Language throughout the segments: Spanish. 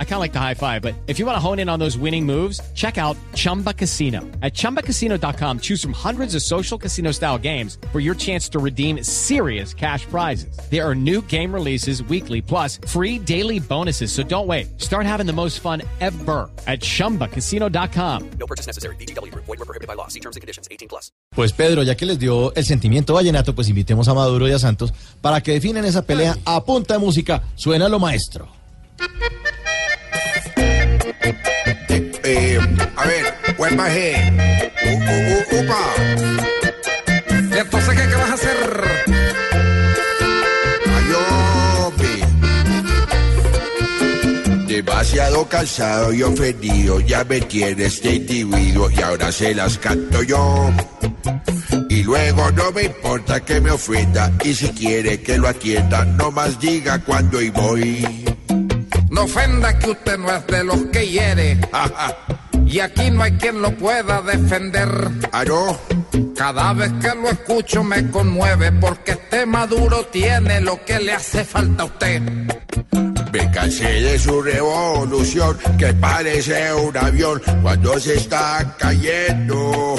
I kind of like the high five, but if you want to hone in on those winning moves, check out Chumba Casino. At ChumbaCasino.com, choose from hundreds of social casino style games for your chance to redeem serious cash prizes. There are new game releases weekly, plus free daily bonuses. So don't wait. Start having the most fun ever at ChumbaCasino.com. No purchase necessary. BGW. Void were prohibited by law. See terms and conditions. 18 plus. Pues Pedro, ya que les dio el sentimiento vallenato, pues invitemos a Maduro y a Santos para que definen esa pelea a punta de música. Suena lo maestro. Ver, vuelva G. U, u, u, upa. ¿Y entonces qué, qué vas a hacer? Demasiado cansado y ofendido, ya me tiene este individuo y ahora se las canto yo. Y luego no me importa que me ofenda y si quiere que lo atienda, no más diga cuándo y voy. No ofenda que usted no es de los que hiere. Y aquí no hay quien lo pueda defender. ¿Ah, no? Cada vez que lo escucho me conmueve porque este maduro tiene lo que le hace falta a usted. Me cansé de su revolución que parece un avión cuando se está cayendo.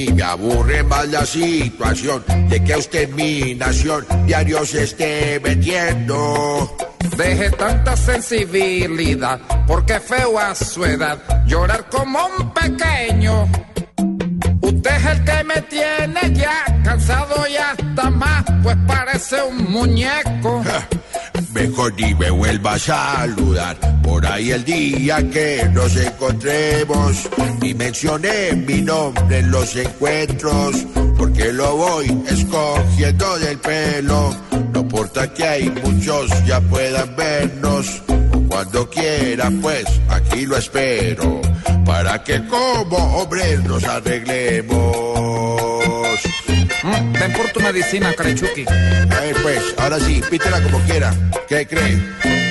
Y me aburre más la situación de que usted mi nación diario se esté metiendo. Deje tanta sensibilidad porque feo a su edad llorar como un pequeño. Usted es el que me tiene ya cansado y hasta más, pues parece un muñeco. Mejor ni me vuelva a saludar por ahí el día que nos encontremos y mencioné mi nombre en los encuentros porque lo voy escogiendo del pelo. No importa que hay muchos ya puedan vernos o cuando quiera pues aquí lo espero para que como hombres nos arreglemos. Tu medicina, Carechuki. A ver pues, ahora sí, pítela como quiera. ¿Qué cree?